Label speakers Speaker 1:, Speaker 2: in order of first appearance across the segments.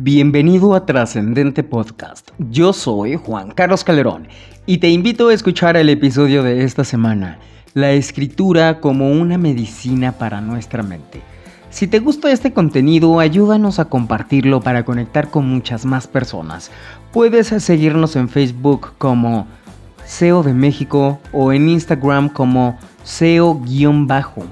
Speaker 1: Bienvenido a Trascendente Podcast. Yo soy Juan Carlos Calderón y te invito a escuchar el episodio de esta semana, La escritura como una medicina para nuestra mente. Si te gusta este contenido, ayúdanos a compartirlo para conectar con muchas más personas. Puedes seguirnos en Facebook como SEO de México o en Instagram como SEO-México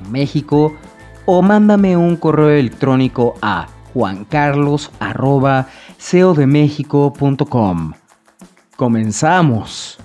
Speaker 1: o mándame un correo electrónico a juancarlos.ceodemexico.com. Comenzamos.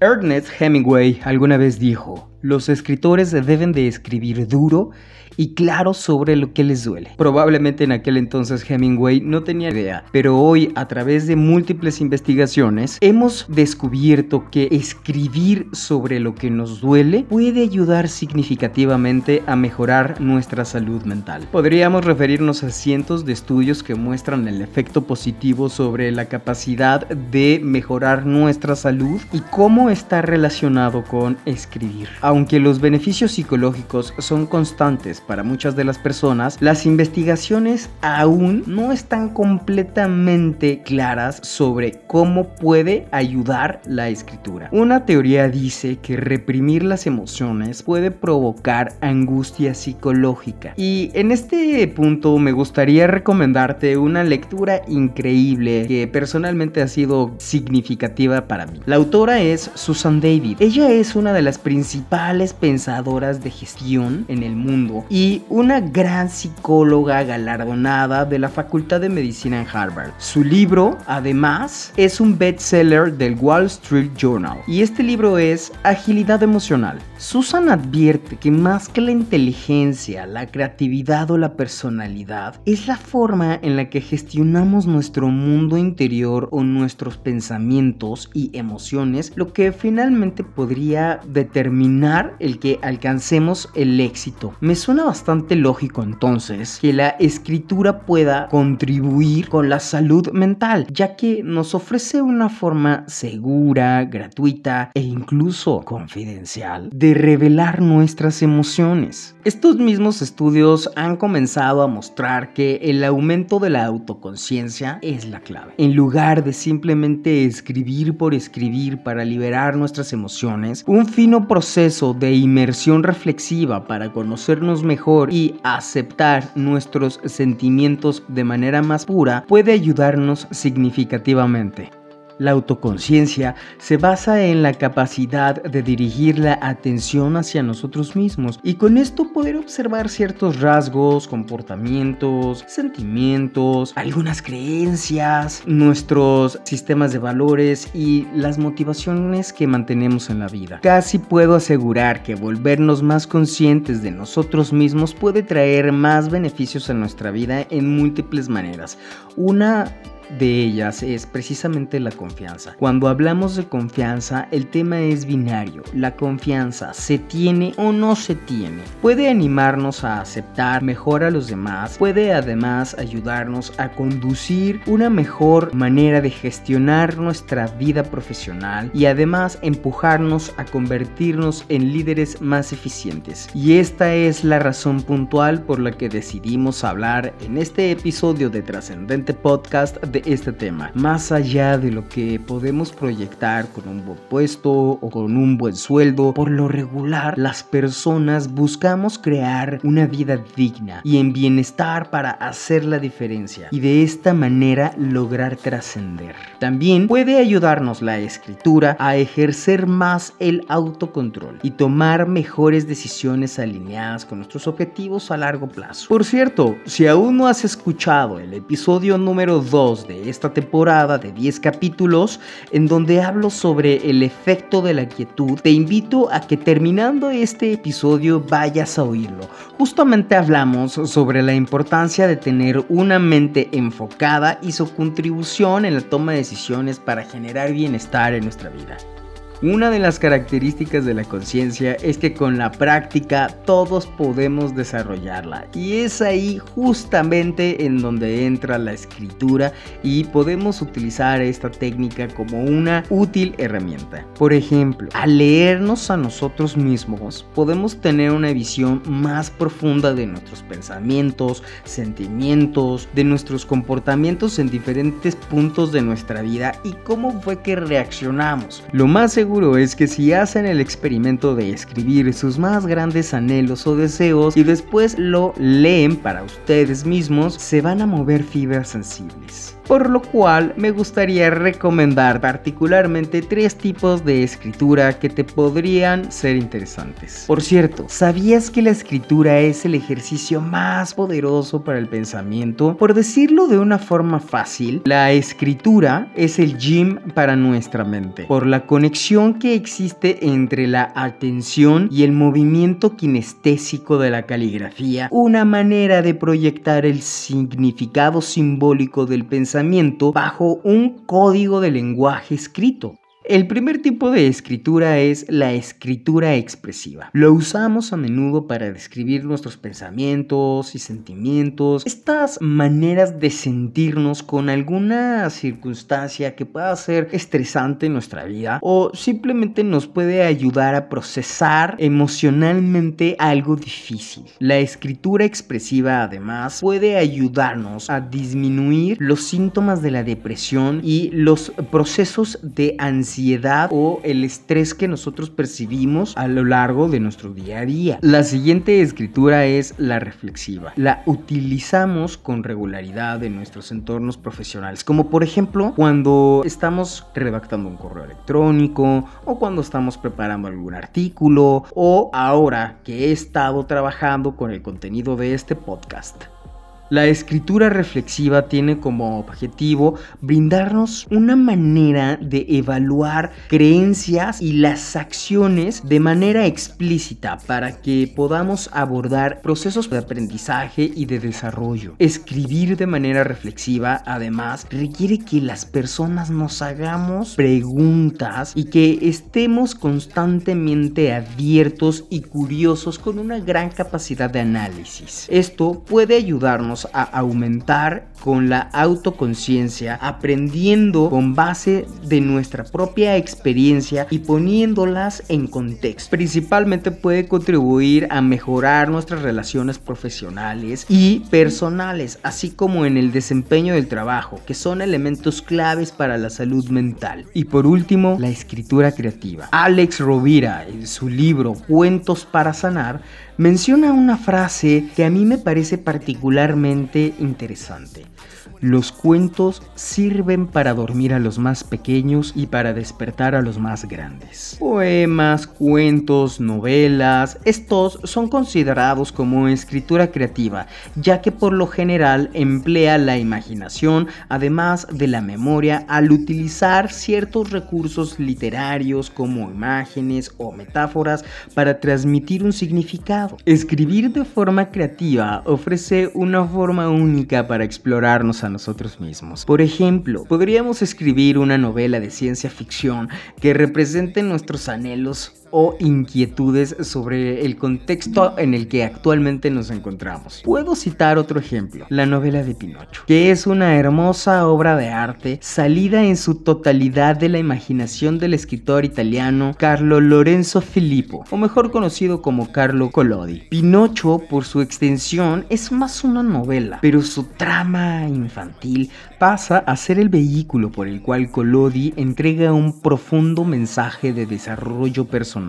Speaker 1: Ernest Hemingway alguna vez dijo, los escritores deben de escribir duro y claro sobre lo que les duele. Probablemente en aquel entonces Hemingway no tenía idea, pero hoy a través de múltiples investigaciones hemos descubierto que escribir sobre lo que nos duele puede ayudar significativamente a mejorar nuestra salud mental. Podríamos referirnos a cientos de estudios que muestran el efecto positivo sobre la capacidad de mejorar nuestra salud y cómo está relacionado con escribir. Aunque los beneficios psicológicos son constantes para muchas de las personas, las investigaciones aún no están completamente claras sobre cómo puede ayudar la escritura. Una teoría dice que reprimir las emociones puede provocar angustia psicológica. Y en este punto me gustaría recomendarte una lectura increíble que personalmente ha sido significativa para mí. La autora es Susan David. Ella es una de las principales pensadoras de gestión en el mundo y una gran psicóloga galardonada de la Facultad de Medicina en Harvard. Su libro, además, es un bestseller del Wall Street Journal y este libro es Agilidad Emocional. Susan advierte que más que la inteligencia, la creatividad o la personalidad, es la forma en la que gestionamos nuestro mundo interior o nuestros pensamientos y emociones lo que finalmente podría determinar el que alcancemos el éxito. Me suena bastante lógico entonces que la escritura pueda contribuir con la salud mental, ya que nos ofrece una forma segura, gratuita e incluso confidencial de revelar nuestras emociones. Estos mismos estudios han comenzado a mostrar que el aumento de la autoconciencia es la clave. En lugar de simplemente escribir por escribir para liberar nuestras emociones, un fino proceso de inmersión reflexiva para conocernos mejor y aceptar nuestros sentimientos de manera más pura puede ayudarnos significativamente. La autoconciencia se basa en la capacidad de dirigir la atención hacia nosotros mismos y con esto poder observar ciertos rasgos, comportamientos, sentimientos, algunas creencias, nuestros sistemas de valores y las motivaciones que mantenemos en la vida. Casi puedo asegurar que volvernos más conscientes de nosotros mismos puede traer más beneficios a nuestra vida en múltiples maneras. Una de ellas es precisamente la confianza. Cuando hablamos de confianza, el tema es binario. La confianza se tiene o no se tiene. Puede animarnos a aceptar mejor a los demás, puede además ayudarnos a conducir una mejor manera de gestionar nuestra vida profesional y además empujarnos a convertirnos en líderes más eficientes. Y esta es la razón puntual por la que decidimos hablar en este episodio de Trascendente Podcast de este tema. Más allá de lo que podemos proyectar con un buen puesto o con un buen sueldo, por lo regular las personas buscamos crear una vida digna y en bienestar para hacer la diferencia y de esta manera lograr trascender. También puede ayudarnos la escritura a ejercer más el autocontrol y tomar mejores decisiones alineadas con nuestros objetivos a largo plazo. Por cierto, si aún no has escuchado el episodio número 2 de esta temporada de 10 capítulos en donde hablo sobre el efecto de la quietud, te invito a que terminando este episodio vayas a oírlo. Justamente hablamos sobre la importancia de tener una mente enfocada y su contribución en la toma de decisiones para generar bienestar en nuestra vida. Una de las características de la conciencia es que con la práctica todos podemos desarrollarla y es ahí justamente en donde entra la escritura y podemos utilizar esta técnica como una útil herramienta. Por ejemplo, al leernos a nosotros mismos podemos tener una visión más profunda de nuestros pensamientos, sentimientos, de nuestros comportamientos en diferentes puntos de nuestra vida y cómo fue que reaccionamos. Lo más seguro es que si hacen el experimento de escribir sus más grandes anhelos o deseos y después lo leen para ustedes mismos, se van a mover fibras sensibles por lo cual me gustaría recomendar particularmente tres tipos de escritura que te podrían ser interesantes. Por cierto, ¿sabías que la escritura es el ejercicio más poderoso para el pensamiento? Por decirlo de una forma fácil, la escritura es el gym para nuestra mente, por la conexión que existe entre la atención y el movimiento kinestésico de la caligrafía, una manera de proyectar el significado simbólico del pensamiento bajo un código de lenguaje escrito. El primer tipo de escritura es la escritura expresiva. Lo usamos a menudo para describir nuestros pensamientos y sentimientos, estas maneras de sentirnos con alguna circunstancia que pueda ser estresante en nuestra vida o simplemente nos puede ayudar a procesar emocionalmente algo difícil. La escritura expresiva además puede ayudarnos a disminuir los síntomas de la depresión y los procesos de ansiedad o el estrés que nosotros percibimos a lo largo de nuestro día a día. La siguiente escritura es la reflexiva. La utilizamos con regularidad en nuestros entornos profesionales, como por ejemplo cuando estamos redactando un correo electrónico o cuando estamos preparando algún artículo o ahora que he estado trabajando con el contenido de este podcast. La escritura reflexiva tiene como objetivo brindarnos una manera de evaluar creencias y las acciones de manera explícita para que podamos abordar procesos de aprendizaje y de desarrollo. Escribir de manera reflexiva además requiere que las personas nos hagamos preguntas y que estemos constantemente abiertos y curiosos con una gran capacidad de análisis. Esto puede ayudarnos a aumentar con la autoconciencia, aprendiendo con base de nuestra propia experiencia y poniéndolas en contexto. Principalmente puede contribuir a mejorar nuestras relaciones profesionales y personales, así como en el desempeño del trabajo, que son elementos claves para la salud mental. Y por último, la escritura creativa. Alex Rovira, en su libro Cuentos para Sanar, menciona una frase que a mí me parece particularmente interesante. Los cuentos sirven para dormir a los más pequeños y para despertar a los más grandes. Poemas, cuentos, novelas, estos son considerados como escritura creativa, ya que por lo general emplea la imaginación además de la memoria al utilizar ciertos recursos literarios como imágenes o metáforas para transmitir un significado. Escribir de forma creativa ofrece una forma única para a nosotros mismos. Por ejemplo, podríamos escribir una novela de ciencia ficción que represente nuestros anhelos o inquietudes sobre el contexto en el que actualmente nos encontramos. Puedo citar otro ejemplo, la novela de Pinocho, que es una hermosa obra de arte salida en su totalidad de la imaginación del escritor italiano Carlo Lorenzo Filippo, o mejor conocido como Carlo Collodi. Pinocho, por su extensión, es más una novela, pero su trama infantil pasa a ser el vehículo por el cual Collodi entrega un profundo mensaje de desarrollo personal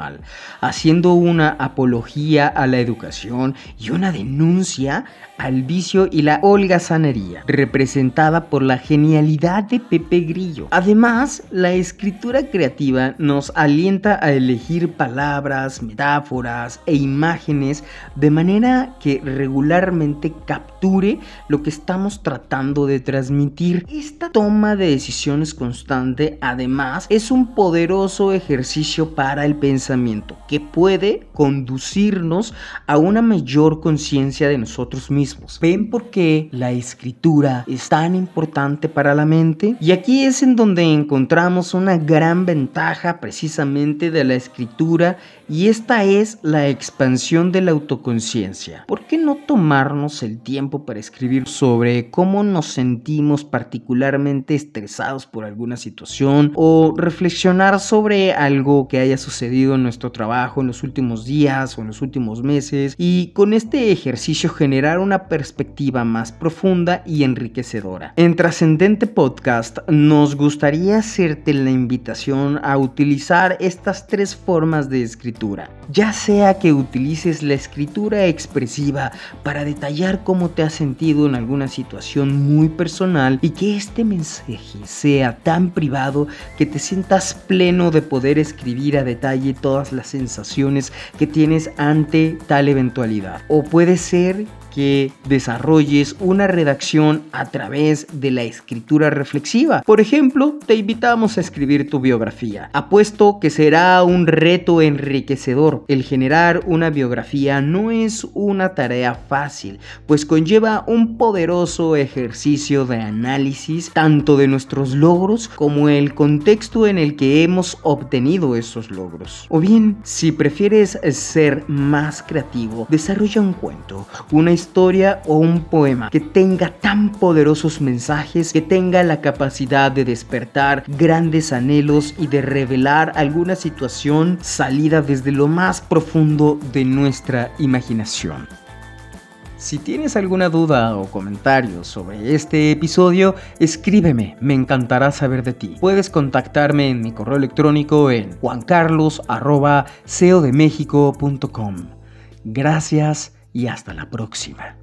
Speaker 1: haciendo una apología a la educación y una denuncia al vicio y la holgazanería, representada por la genialidad de Pepe Grillo. Además, la escritura creativa nos alienta a elegir palabras, metáforas e imágenes de manera que regularmente capture lo que estamos tratando de transmitir. Esta toma de decisiones constante, además, es un poderoso ejercicio para el pensamiento pensamiento que puede conducirnos a una mayor conciencia de nosotros mismos. ¿Ven por qué la escritura es tan importante para la mente? Y aquí es en donde encontramos una gran ventaja precisamente de la escritura y esta es la expansión de la autoconciencia. ¿Por qué no tomarnos el tiempo para escribir sobre cómo nos sentimos particularmente estresados por alguna situación o reflexionar sobre algo que haya sucedido en nuestro trabajo en los últimos días o en los últimos meses y con este ejercicio generar una perspectiva más profunda y enriquecedora? En Trascendente Podcast nos gustaría hacerte la invitación a utilizar estas tres formas de ya sea que utilices la escritura expresiva para detallar cómo te has sentido en alguna situación muy personal y que este mensaje sea tan privado que te sientas pleno de poder escribir a detalle todas las sensaciones que tienes ante tal eventualidad. O puede ser que desarrolles una redacción a través de la escritura reflexiva. Por ejemplo, te invitamos a escribir tu biografía. Apuesto que será un reto enriquecedor. El generar una biografía no es una tarea fácil, pues conlleva un poderoso ejercicio de análisis tanto de nuestros logros como el contexto en el que hemos obtenido esos logros. O bien, si prefieres ser más creativo, desarrolla un cuento, una historia historia o un poema que tenga tan poderosos mensajes, que tenga la capacidad de despertar grandes anhelos y de revelar alguna situación salida desde lo más profundo de nuestra imaginación. Si tienes alguna duda o comentario sobre este episodio, escríbeme, me encantará saber de ti. Puedes contactarme en mi correo electrónico en juancarlos.ceodemexico.com. Gracias y hasta la próxima.